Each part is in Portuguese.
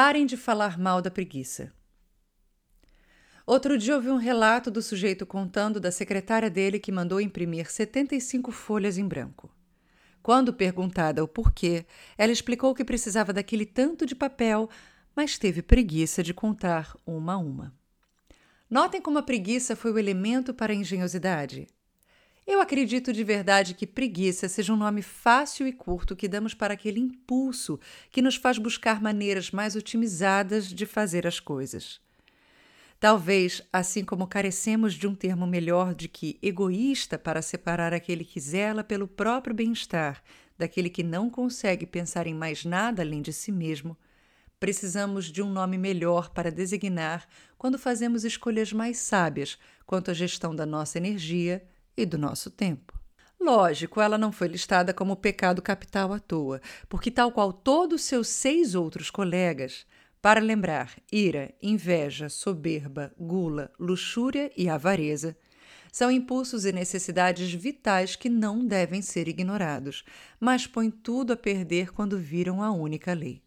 Parem de falar mal da preguiça. Outro dia ouvi um relato do sujeito contando da secretária dele que mandou imprimir 75 folhas em branco. Quando perguntada o porquê, ela explicou que precisava daquele tanto de papel, mas teve preguiça de contar uma a uma. Notem como a preguiça foi o elemento para a engenhosidade. Eu acredito de verdade que preguiça seja um nome fácil e curto que damos para aquele impulso que nos faz buscar maneiras mais otimizadas de fazer as coisas. Talvez, assim como carecemos de um termo melhor de que egoísta para separar aquele que zela pelo próprio bem-estar daquele que não consegue pensar em mais nada além de si mesmo, precisamos de um nome melhor para designar quando fazemos escolhas mais sábias quanto à gestão da nossa energia e do nosso tempo. Lógico, ela não foi listada como pecado capital à toa, porque, tal qual todos seus seis outros colegas, para lembrar ira, inveja, soberba, gula, luxúria e avareza, são impulsos e necessidades vitais que não devem ser ignorados, mas põem tudo a perder quando viram a única lei.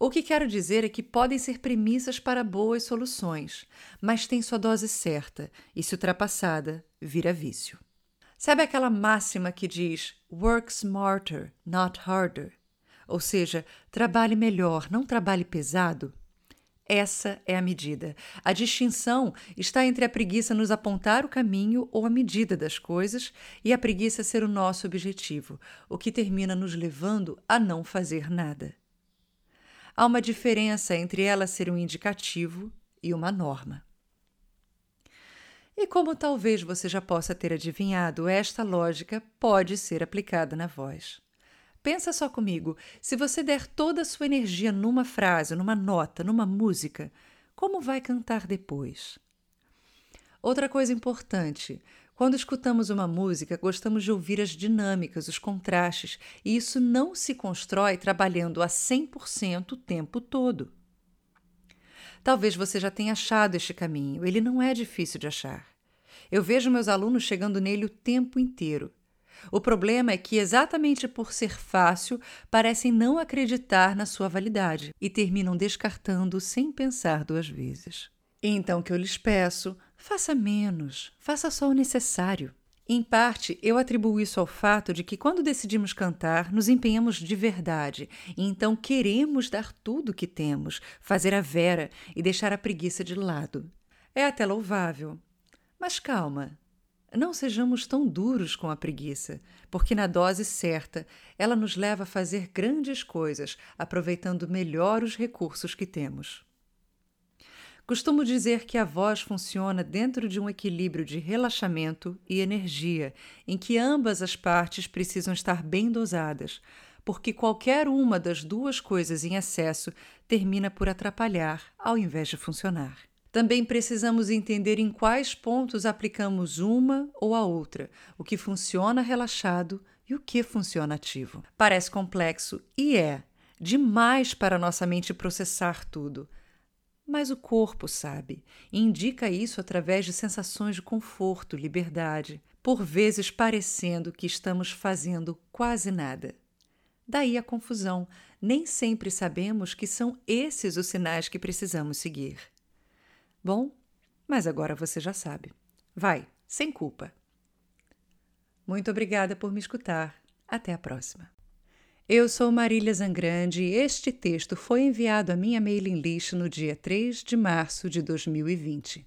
O que quero dizer é que podem ser premissas para boas soluções, mas tem sua dose certa e, se ultrapassada, vira vício. Sabe aquela máxima que diz work smarter, not harder? Ou seja, trabalhe melhor, não trabalhe pesado? Essa é a medida. A distinção está entre a preguiça nos apontar o caminho ou a medida das coisas e a preguiça ser o nosso objetivo, o que termina nos levando a não fazer nada. Há uma diferença entre ela ser um indicativo e uma norma. E como talvez você já possa ter adivinhado, esta lógica pode ser aplicada na voz. Pensa só comigo: se você der toda a sua energia numa frase, numa nota, numa música, como vai cantar depois? Outra coisa importante: quando escutamos uma música, gostamos de ouvir as dinâmicas, os contrastes, e isso não se constrói trabalhando a 100% o tempo todo. Talvez você já tenha achado este caminho, ele não é difícil de achar. Eu vejo meus alunos chegando nele o tempo inteiro. O problema é que, exatamente por ser fácil, parecem não acreditar na sua validade e terminam descartando sem pensar duas vezes. Então, o que eu lhes peço, faça menos, faça só o necessário. Em parte, eu atribuo isso ao fato de que, quando decidimos cantar, nos empenhamos de verdade e então queremos dar tudo o que temos, fazer a vera e deixar a preguiça de lado. É até louvável. Mas calma, não sejamos tão duros com a preguiça, porque na dose certa ela nos leva a fazer grandes coisas, aproveitando melhor os recursos que temos. Costumo dizer que a voz funciona dentro de um equilíbrio de relaxamento e energia, em que ambas as partes precisam estar bem dosadas, porque qualquer uma das duas coisas em excesso termina por atrapalhar ao invés de funcionar. Também precisamos entender em quais pontos aplicamos uma ou a outra, o que funciona relaxado e o que funciona ativo. Parece complexo e é demais para nossa mente processar tudo mas o corpo sabe e indica isso através de sensações de conforto, liberdade, por vezes parecendo que estamos fazendo quase nada. Daí a confusão, nem sempre sabemos que são esses os sinais que precisamos seguir. Bom, mas agora você já sabe. Vai, sem culpa. Muito obrigada por me escutar. Até a próxima. Eu sou Marília Zangrande e este texto foi enviado à minha mailing list no dia 3 de março de 2020.